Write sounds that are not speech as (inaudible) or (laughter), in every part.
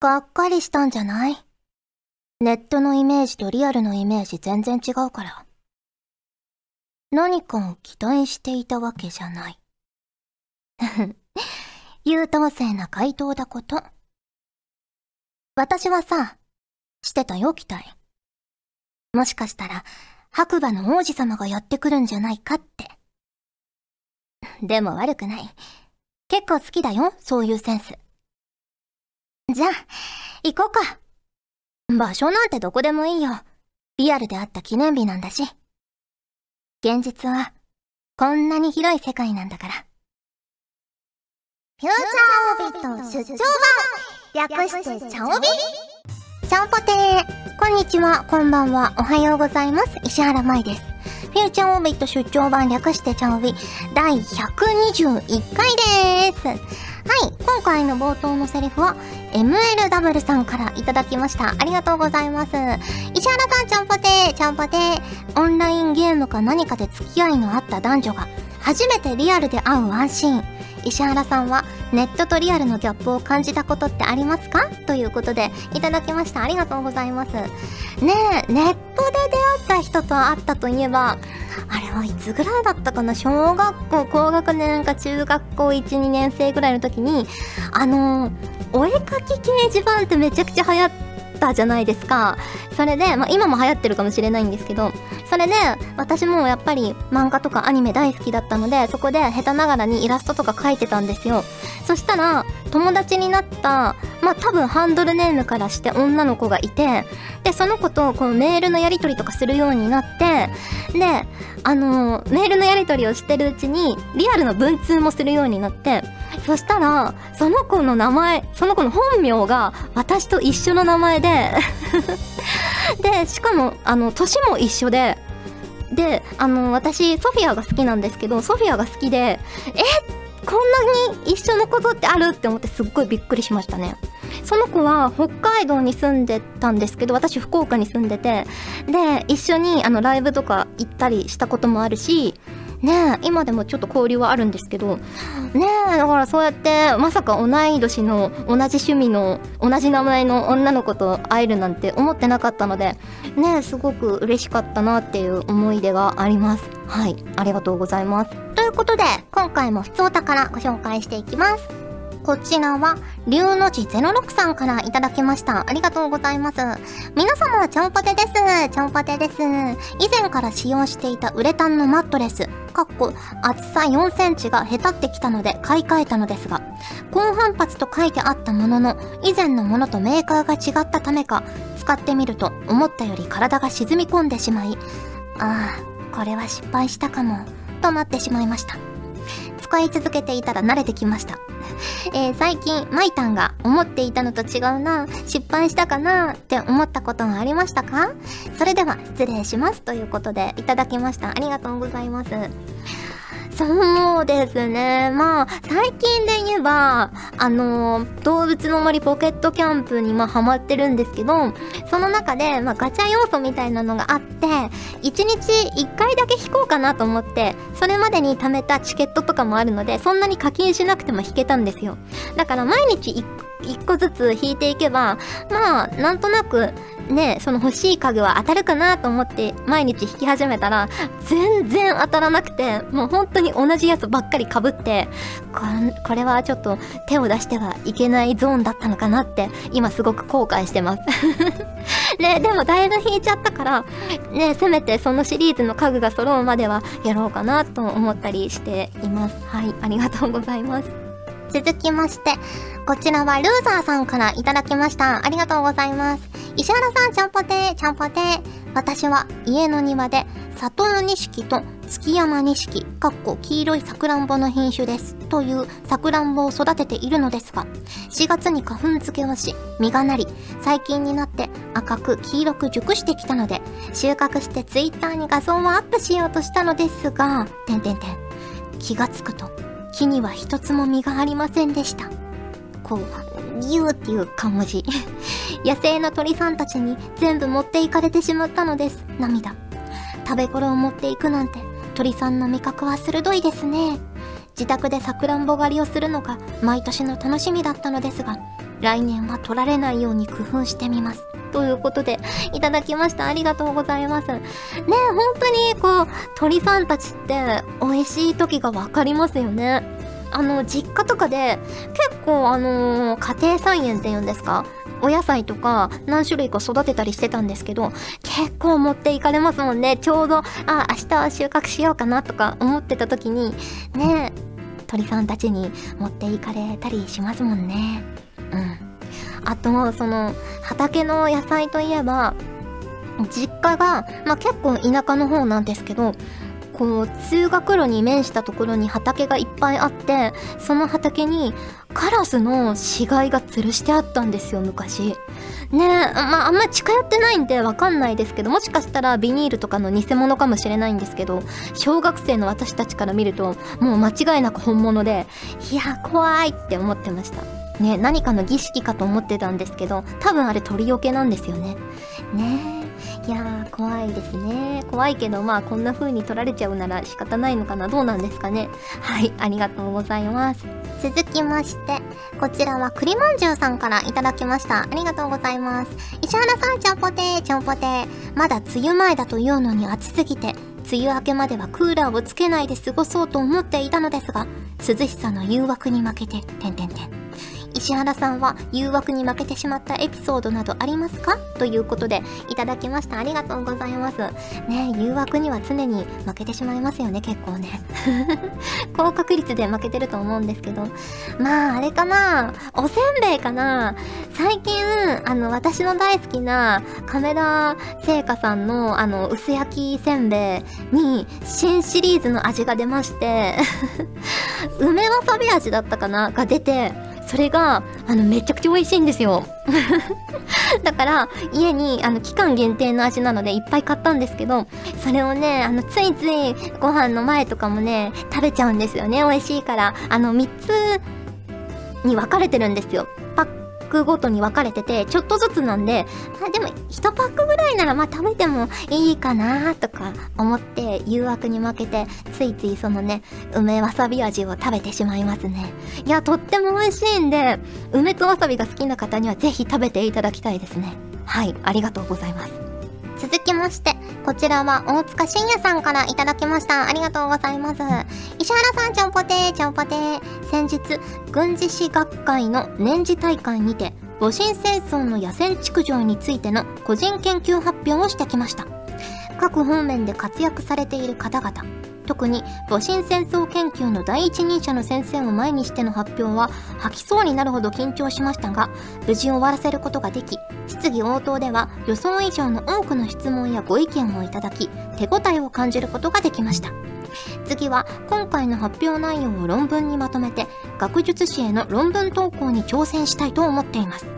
がっかりしたんじゃない？ネットのイメージとリアルのイメージ全然違うから。何かを期待していたわけじゃない。(laughs) 優等生な回答だこと。私はさ、してたよ、期待。もしかしたら、白馬の王子様がやってくるんじゃないかって。でも悪くない。結構好きだよ、そういうセンス。じゃあ、行こうか。場所なんてどこでもいいよ。リアルであった記念日なんだし。現実は、こんなに広い世界なんだから。フューチャーオービット出張版略してチャオビちゃんぽてーこんにちは、こんばんは、おはようございます。石原舞です。フューチャーオービット出張版略してチャオビ第121回でーす。はい、今回の冒頭のセリフは MLW さんからいただきました。ありがとうございます。石原さん、ちゃんぽてー、ちゃんぽてー。オンラインゲームか何かで付き合いのあった男女が初めてリアルで会うワンシーン。石原さんはネットとリアルのギャップを感じたことってありますか？ということでいただきました。ありがとうございます。ねえ、ネットで出会った人と会ったといえば、あれはいつぐらいだったかな？小学校、高学年か中学校1、2年生ぐらいの時に、あの、お絵かき掲示板ってめちゃくちゃ流行ったじゃないですか。それで、まあ今も流行ってるかもしれないんですけど、れで私もやっぱり漫画とかアニメ大好きだったのでそこで下手ながらにイラストとか描いてたんですよ。そしたら友達になったまあ多分ハンドルネームからして女の子がいてでその子とこのメールのやり取りとかするようになってであのー、メールのやり取りをしてるうちにリアルの文通もするようになってそしたらその子の名前その子の本名が私と一緒の名前で (laughs) でしかもあの年も一緒でであの私ソフィアが好きなんですけどソフィアが好きでえこんなに一緒のことってあるって思ってすっごいびっくりしましたね。その子は北海道に住んでたんですけど私福岡に住んでてで一緒にあのライブとか行ったりしたこともあるしね今でもちょっと交流はあるんですけどねだからそうやってまさか同い年の同じ趣味の同じ名前の女の子と会えるなんて思ってなかったのでねすごく嬉しかったなっていう思い出があります。はいありがとうございます。ということで今回も普通お宝ご紹介していきます。こちらは、龍の字06さんからいただきました。ありがとうございます。皆様、ちゃんぽてです。ちゃんぽてです。以前から使用していたウレタンのマットレス、かっこ厚さ4センチがへたってきたので買い替えたのですが、高反発と書いてあったものの、以前のものとメーカーが違ったためか、使ってみると思ったより体が沈み込んでしまい、ああ、これは失敗したかも、となってしまいました。使い続けていたら慣れてきました。えー、最近、マイタンが思っていたのと違うな、失敗したかなって思ったことはありましたか？それでは失礼しますということでいただきました。ありがとうございます。そうですね。まあ、最近で言えば、あのー、動物の森ポケットキャンプにまあハマってるんですけど、その中で、まあガチャ要素みたいなのがあって、1日1回だけ引こうかなと思って、それまでに貯めたチケットとかもあるので、そんなに課金しなくても引けたんですよ。だから毎日 1, 1個ずつ引いていけば、まあ、なんとなく、ね、その欲しい家具は当たるかなと思って毎日引き始めたら全然当たらなくてもう本当に同じやつばっかりかぶってこれはちょっと手を出してはいけないゾーンだったのかなって今すごく後悔してます。(laughs) ね、でもだいぶ引いちゃったからねせめてそのシリーズの家具が揃うまではやろうかなと思ったりしています。はいありがとうございます。続きましてこちらはルーザーさんからいただきましたありがとうございます石原さん、ちゃんぽてー、ちゃんぽてー。私は家の庭で、里の錦と月山錦、かっこ黄色いさくらんぼの品種です。というさくらんぼを育てているのですが、4月に花粉付けをし、実がなり、最近になって赤く黄色く熟してきたので、収穫してツイッターに画像をアップしようとしたのですが、てんてんてん。気がつくと、木には一つも実がありませんでした。こう、ギューっていうか文字。(laughs) 野生の鳥さんたちに全部持っていかれてしまったのです。涙。食べ頃を持っていくなんて、鳥さんの味覚は鋭いですね。自宅でさくらんぼ狩りをするのが毎年の楽しみだったのですが、来年は取られないように工夫してみます。ということで、いただきました。ありがとうございます。ね本当にこう、鳥さんたちって美味しい時がわかりますよね。あの、実家とかで結構あのー、家庭菜園って言うんですか？お野菜とか何種類か育てたりしてたんですけど、結構持っていかれますもんね。ちょうど、あ、明日は収穫しようかなとか思ってた時に、ね鳥さんたちに持っていかれたりしますもんね。あと、その、畑の野菜といえば、実家が、まあ、結構田舎の方なんですけど、こう通学路に面したところに畑がいっぱいあってその畑にカラスの死骸が吊るしてあったんですよ昔。ねえまああんま近寄ってないんでわかんないですけどもしかしたらビニールとかの偽物かもしれないんですけど小学生の私たちから見るともう間違いなく本物でいや怖いって思ってました。ね何かの儀式かと思ってたんですけど多分あれ鳥よけなんですよね。ねえいやー怖いですね。怖いけどまあこんな風に取られちゃうなら仕方ないのかな。どうなんですかね。はいありがとうございます。続きましてこちらは栗まんじゅうさんからいただきました。ありがとうございます。石原さんちゃんぽてーちゃんぽてー。まだ梅雨前だというのに暑すぎて梅雨明けまではクーラーをつけないで過ごそうと思っていたのですが涼しさの誘惑に負けててんてんてん。石原さんは誘惑に負けてしまったエピソードなどありますか？ということでいただきました。ありがとうございます。ね誘惑には常に負けてしまいますよね結構ね。(laughs) 高確率で負けてると思うんですけど。まああれかな？おせんべいかな？最近あの私の大好きな亀田製菓さんのあの薄焼きせんべいに新シリーズの味が出まして。(laughs) 梅わさび味だったかな？が出て。それがあのめちゃくちゃ美味しいんですよ。(laughs) だから家にあの期間限定の味なのでいっぱい買ったんですけどそれをねあのついついご飯の前とかもね食べちゃうんですよね。美味しいからあの3つに分かれてるんですよ。パックごとに分かれてて、ちょっとずつなんで、あでも1パックぐらいならまあ食べてもいいかなとか思って誘惑に負けて、ついついそのね、梅わさび味を食べてしまいますね。いや、とっても美味しいんで、梅とわさびが好きな方には是非食べていただきたいですね。はい、ありがとうございます。続きまして、こちらは大塚信也さんからいただきました。ありがとうございます。石原さん、ちゃんぽてー、ちゃんぽてー。先日、軍事史学会の年次大会にて、戊辰戦争の野戦築城についての個人研究発表をしてきました。各方面で活躍されている方々、特に戊辰戦争研究の第一人者の先生を前にしての発表は吐きそうになるほど緊張しましたが無事終わらせることができ質疑応答では予想以上の多くの質問やご意見をいただき手応えを感じることができました次は今回の発表内容を論文にまとめて学術誌への論文投稿に挑戦したいと思っています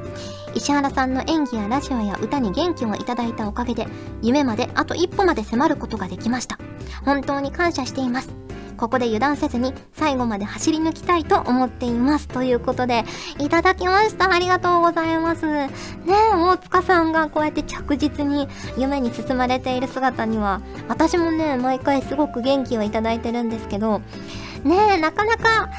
石原さんの演技やラジオや歌に元気をいただいたおかげで夢まであと一歩まで迫ることができました本当に感謝していますここで油断せずに最後まで走り抜きたいと思っています。ということで、いただきました。ありがとうございます。ね、大塚さんがこうやって着実に夢に進まれている姿には、私もね、毎回すごく元気をいただいてるんですけど、ねえ、なかなか、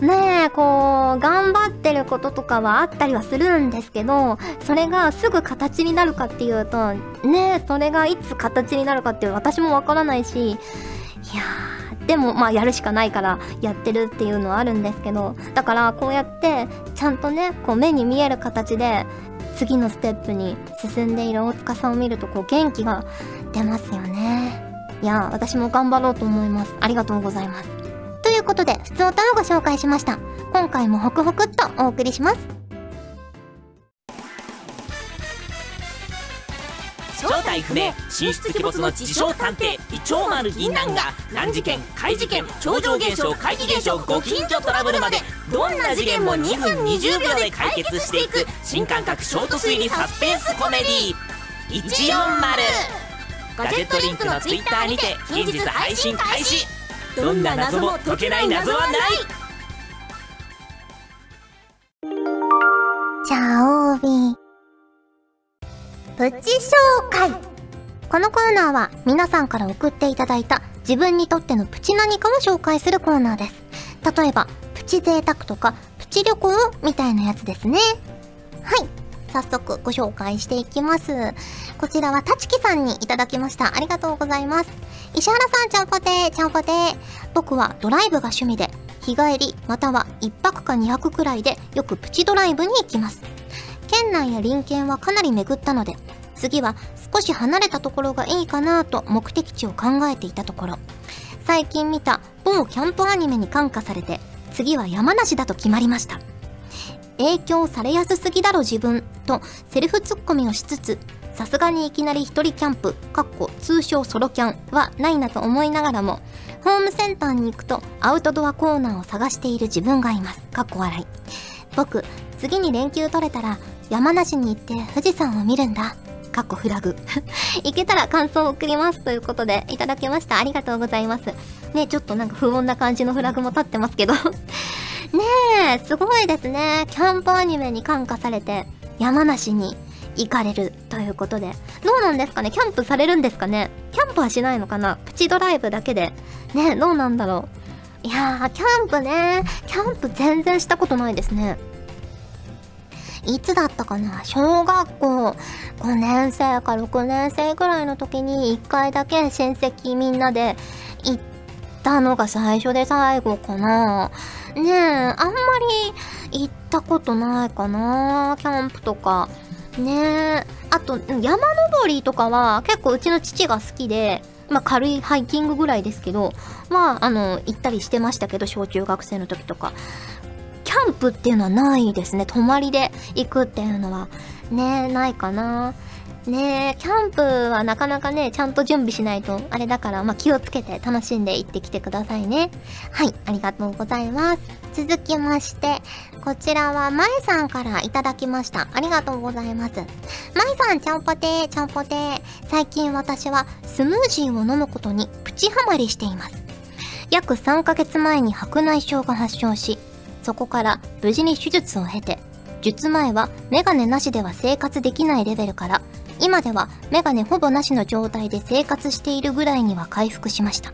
ねえ、こう、頑張ってることとかはあったりはするんですけど、それがすぐ形になるかっていうと、ねえ、それがいつ形になるかっていう私もわからないし、いやー、でもまあやるしかないからやってるっていうのはあるんですけど、だからこうやってちゃんとね、こう目に見える形で次のステップに進んでいる大塚さんを見るとこう元気が出ますよね。いや、私も頑張ろうと思います。ありがとうございます。ということで、普通歌をご紹介しました。今回もホクホクっとお送りします。正体不明神出鬼没の自称探偵イチョウマル銀杏が難事件怪事件超常現象怪奇現象ご近所トラブルまでどんな事件も2分20秒で解決していく新感覚ショート推理サスペンスコメディ140ガジェットリンクのツイッターにて近日配信開始どんな謎も解けない謎はないチャオビプチ紹介このコーナーは皆さんから送っていただいた自分にとってのプチ何かを紹介するコーナーです。例えば、プチ贅沢とかプチ旅行みたいなやつですねはい。早速ご紹介していきます。こちらはたちきさんにいただきました。ありがとうございます。石原さん、ちゃんぽてー、ちゃんぽてー。僕はドライブが趣味で、日帰りまたは1泊か2泊くらいでよくプチドライブに行きます。県内や隣県はかなり巡ったので、次は少し離れたところがいいかなと目的地を考えていたところ、最近見た某キャンプアニメに感化されて、次は山梨だと決まりました。影響されやすすぎだろ自分とセルフツッコミをしつつさすがにいきなり一人キャンプかっこ通称ソロキャンはないなと思いながらもホームセンターに行くとアウトドアコーナーを探している自分がいます。かっこ笑い。僕次に連休取れたら山梨に行って富士山を見るんだ。かっこフラグ。(laughs) 行けたら感想を送りますということでいただきました。ありがとうございます。ねちょっとなんか不穏な感じのフラグも立ってますけど。ねえ、すごいですね。キャンプアニメに感化されて、山梨に行かれるということで。どうなんですかね？キャンプされるんですかね？キャンプはしないのかな？プチドライブだけで。ねえどうなんだろう？いやー、キャンプね。キャンプ全然したことないですね。いつだったかな？小学校5年生か6年生ぐらいの時に1回だけ親戚みんなで行ったのが最初で最後かな。ねえ、あんまり行ったことないかな、キャンプとか。ねえ。あと、山登りとかは結構うちの父が好きで、まあ軽いハイキングぐらいですけど、まあ、あの、行ったりしてましたけど、小中学生の時とか。キャンプっていうのはないですね。泊まりで行くっていうのは。ね、ないかな。ねえ、キャンプはなかなかね、ちゃんと準備しないと、あれだから、まあ、気をつけて楽しんで行ってきてくださいね。はい、ありがとうございます。続きまして、こちらは、まえさんからいただきました。ありがとうございます。まえさん、ちゃんぽてー、ちゃんぽてー。最近私は、スムージーを飲むことにプチハマりしています。約3ヶ月前に白内障が発症し、そこから無事に手術を経て、術前はメガネなしでは生活できないレベルから今ではメガネほぼなしの状態で生活しているぐらいには回復しました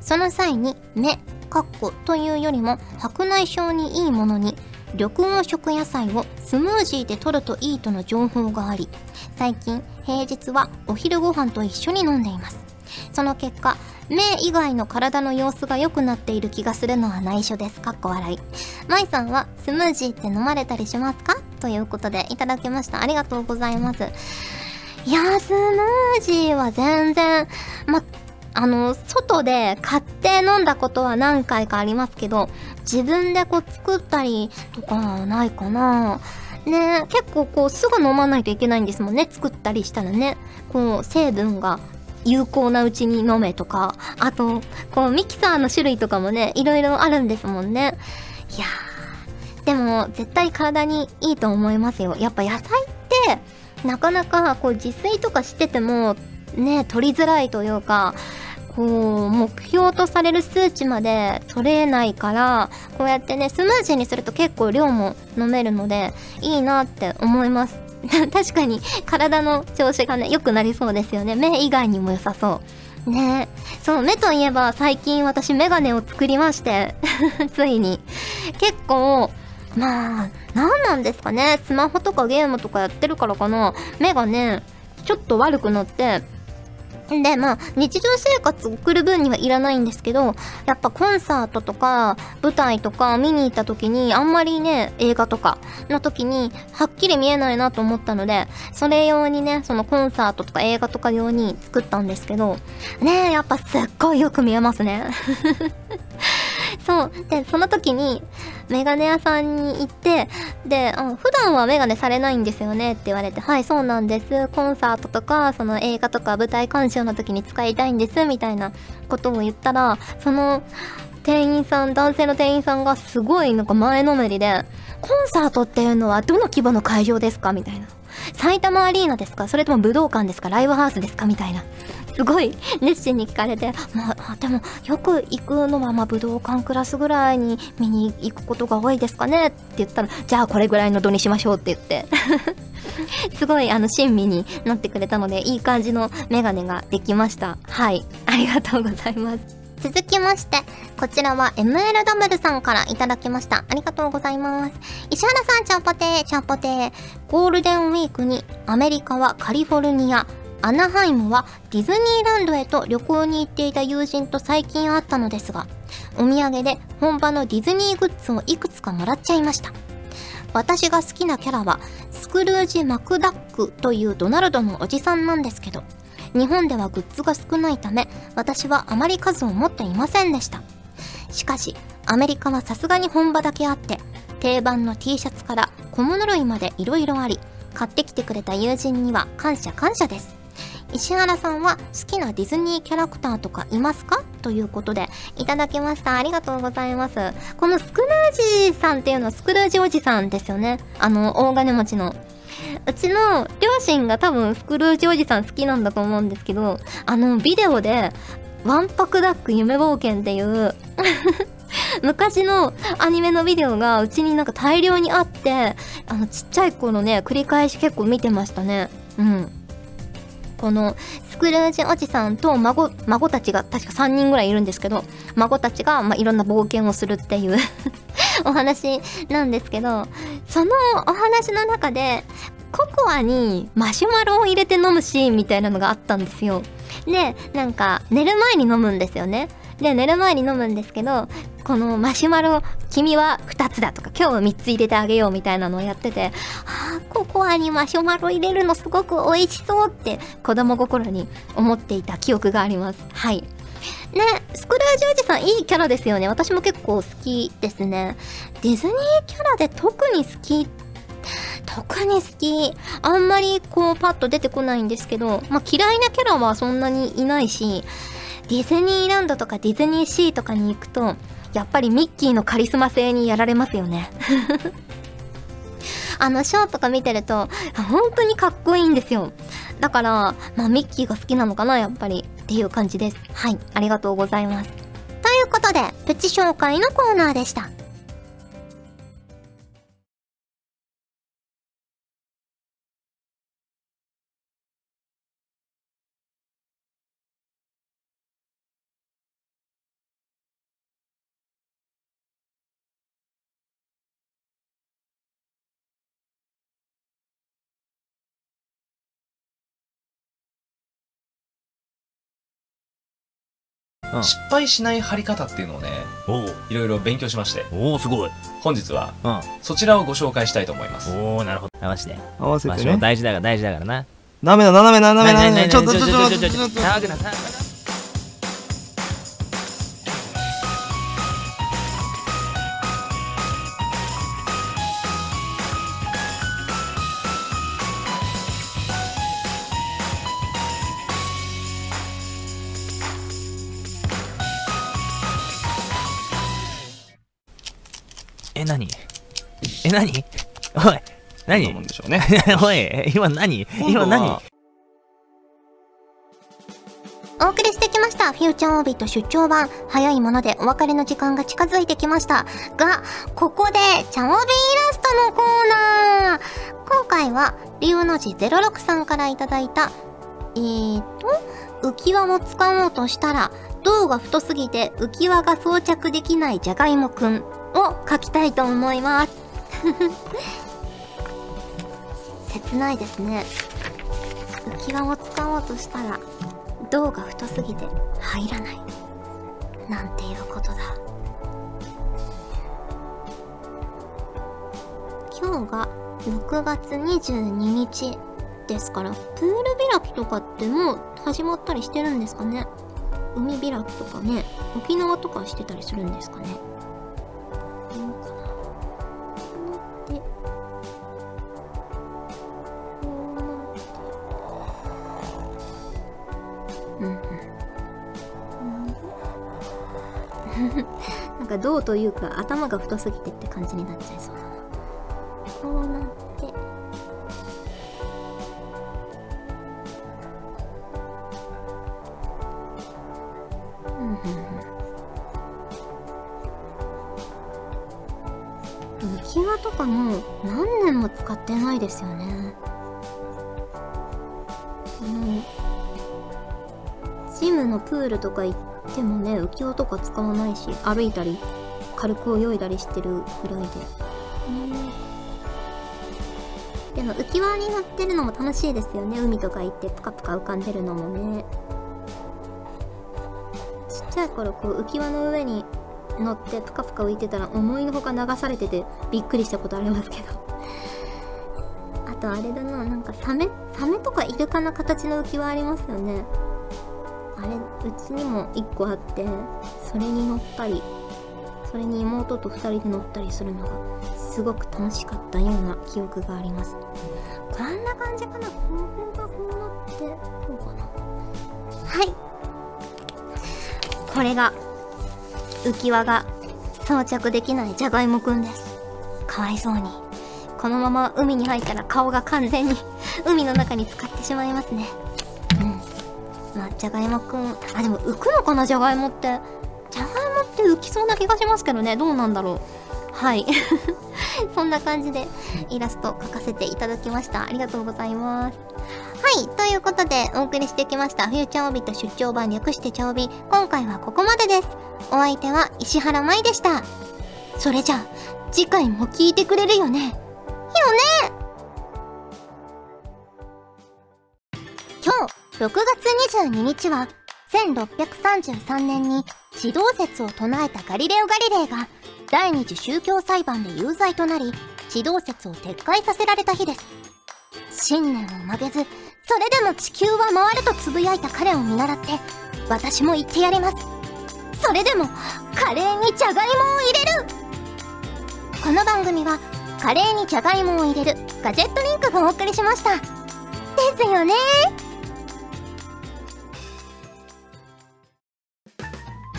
その際に目かっこというよりも白内障にいいものに緑黄色野菜をスムージーで摂るといいとの情報があり最近平日はお昼ご飯と一緒に飲んでいますその結果目以外の体の様子が良くなっている気がするのは内緒です。かっこ笑い。舞さんはスムージーって飲まれたりしますか？ということでいただきました。ありがとうございます。いや、スムージーは全然、ま、あの、外で買って飲んだことは何回かありますけど、自分でこう作ったりとかないかなね結構こうすぐ飲まないといけないんですもんね。作ったりしたらね。こう成分が有効なうちに飲めとか、あと、こうミキサーの種類とかもね、いろいろあるんですもんね。いやー、でも絶対体にいいと思いますよ。やっぱ野菜って、なかなかこう自炊とかしててもね取りづらいというかこう目標とされる数値まで取れないからこうやってねスムージーにすると結構量も飲めるのでいいなって思います。(laughs) 確かに体の調子がね良くなりそうですよね。目以外にも良さそう。ね。そう目といえば最近私メガネを作りまして (laughs) ついに。結構まあ、何なんですかね。スマホとかゲームとかやってるからかな。目がね、ちょっと悪くなって、で、まあ、日常生活送る分にはいらないんですけど、やっぱコンサートとか、舞台とか見に行った時に、あんまりね、映画とかの時に、はっきり見えないなと思ったので、それ用にね、そのコンサートとか映画とか用に作ったんですけど、ねやっぱすっごいよく見えますね。そう。で、その時に、メガネ屋さんに行って、で、うん、普段はメガネされないんですよねって言われて、はい、そうなんです。コンサートとか、その映画とか舞台鑑賞の時に使いたいんです、みたいなことを言ったら、その、店員さん、男性の店員さんがすごいなんか前のめりで、コンサートっていうのはどの規模の会場ですかみたいな。埼玉アリーナですかそれとも武道館ですかライブハウスですかみたいな。すごい熱心に聞かれて、まあ、でもよく行くのはまあ武道館クラスぐらいに見に行くことが多いですかねって言ったら、じゃあこれぐらいの度にしましょうって言って (laughs) すごいあの親身になってくれたので、いい感じのメガネができました。はい。ありがとうございます。続きまして、こちらは MLW さんからいただきました。ありがとうございます。石原さん、ちゃんぽてー、ちゃんぽてー。ゴールデンウィークにアメリカはカリフォルニア、アナハイムはディズニーランドへと旅行に行っていた友人と最近会ったのですが、お土産で本場のディズニーグッズをいくつかもらっちゃいました。私が好きなキャラは、スクルージ・マクダックというドナルドのおじさんなんですけど、日本ではグッズが少ないため、私はあまり数を持っていませんでした。しかし、アメリカはさすがに本場だけあって、定番の T シャツから小物類まで色々あり、買ってきてくれた友人には感謝感謝です。石原さんは好きなディズニーキャラクターとかいますか？ということで、いただきました。ありがとうございます。このスクルージさんっていうのはスクルージおじさんですよね。あの、大金持ちの。うちの両親が多分スクルージおじさん好きなんだと思うんですけど、あの、ビデオで、ワンパクダック夢冒険っていう (laughs) 昔のアニメのビデオがうちになんか大量にあって、あの、ちっちゃい頃ね、繰り返し結構見てましたね。うん。このスクルージおじさんと孫孫たちが確か3人ぐらいいるんですけど孫たちが、まあ、いろんな冒険をするっていう (laughs) お話なんですけどそのお話の中でココアにマシュマロを入れて飲むシーンみたいなのがあったんですよ。でなんか寝る前に飲むんですよね。で寝る前に飲むんですけどこのマシュマロ君は2つだとか今日は3つ入れてあげようみたいなのをやっててあーココアにマシュマロ入れるのすごく美味しそうって子供心に思っていた記憶があります。はい。ねスクルージおじさんいいキャラですよね。私も結構好きですね。ディズニーキャラで特に好き特に好き。あんまりこうパッと出てこないんですけど、まあ、嫌いなキャラはそんなにいないしディズニーランドとかディズニーシーとかに行くとやっぱりミッキーのカリスマ性にやられますよね。(laughs) あのショーとか見てると本当にかっこいいんですよ。だからまあミッキーが好きなのかなやっぱりっていう感じです。はいありがとうございます。ということでプチ紹介のコーナーでした。うん。失敗しない貼り方っていうのをねいろいろ勉強しまして。おおすごい。本日はうん。そちらをご紹介したいと思います。おおなるほど。合わせて合わせて場所ね。大事だから大事だからな。ダメだ、斜めだ、斜めだ、斜めだ。ちょっと、ちちょっと、ちょっと、ちょちょちょちょっと。騒ぐな騒ぐな何？え、何？おい、と何思うんでしょうね。(laughs) おい、今何？今何はお送りしてきましたフューチャーオービット出張版。早いものでお別れの時間が近づいてきました。がここでチャオビイラストのコーナー。今回はリュウの字06さんからいただいたえーと浮き輪を使おうとしたら胴が太すぎて浮き輪が装着できないじゃがいもくんを書きたいと思います。(laughs) 切ないですね。浮き輪を使おうとしたら胴が太すぎて入らない。なんていうことだ。今日が6月22日ですからプール開きとかってもう始まったりしてるんですかね？海開きとかね沖縄とかしてたりするんですかねどうかなこうなってこうなってうんうん。(laughs) なんか銅というか頭が太すぎてって感じになっちゃいそうだな。うん。浮き輪とかも何年も使ってないですよね。あのジムのプールとか行っでもね浮き輪とか使わないし歩いたり軽く泳いだりしてるぐらいででも浮き輪に乗ってるのも楽しいですよね海とか行ってプカプカ浮かんでるのもねちっちゃい頃こう浮き輪の上に乗ってプカプカ浮いてたら思いのほか流されててびっくりしたことありますけど。(laughs) あとあれだななんかサメサメとかイルカの形の浮き輪ありますよね。あれうちにも1個あってそれに乗ったりそれに妹と2人で乗ったりするのがすごく楽しかったような記憶があります。こんな感じかな？この辺がこうなってどうかな？はい。これが浮き輪が装着できないじゃがいもくんです。かわいそうに。このまま海に入ったら顔が完全に (laughs) 海の中に浸かってしまいますね。うん。まあじゃがいもくんあでも浮くのかなじゃがいもって。じゃがいもって浮きそうな気がしますけどね。どうなんだろう。はい。(laughs) (laughs) そんな感じでイラスト描かせていただきました。ありがとうございます。はいということでお送りしてきました。フューチャーオビット出張版略してチャオビ。今回はここまでです。お相手は石原舞でした。それじゃあ次回も聞いてくれるよね。よね。今日6月22日は1633年に地動説を唱えたガリレオ・ガリレイが第二次宗教裁判で有罪となり地動説を撤回させられた日です。信念を曲げずそれでも地球は回るとつぶやいた彼を見習って私も言ってやります。それでもカレーにじゃがいもを入れる。この番組はカレーにじゃがいもを入れるガジェットリンクがお送りしました。ですよね。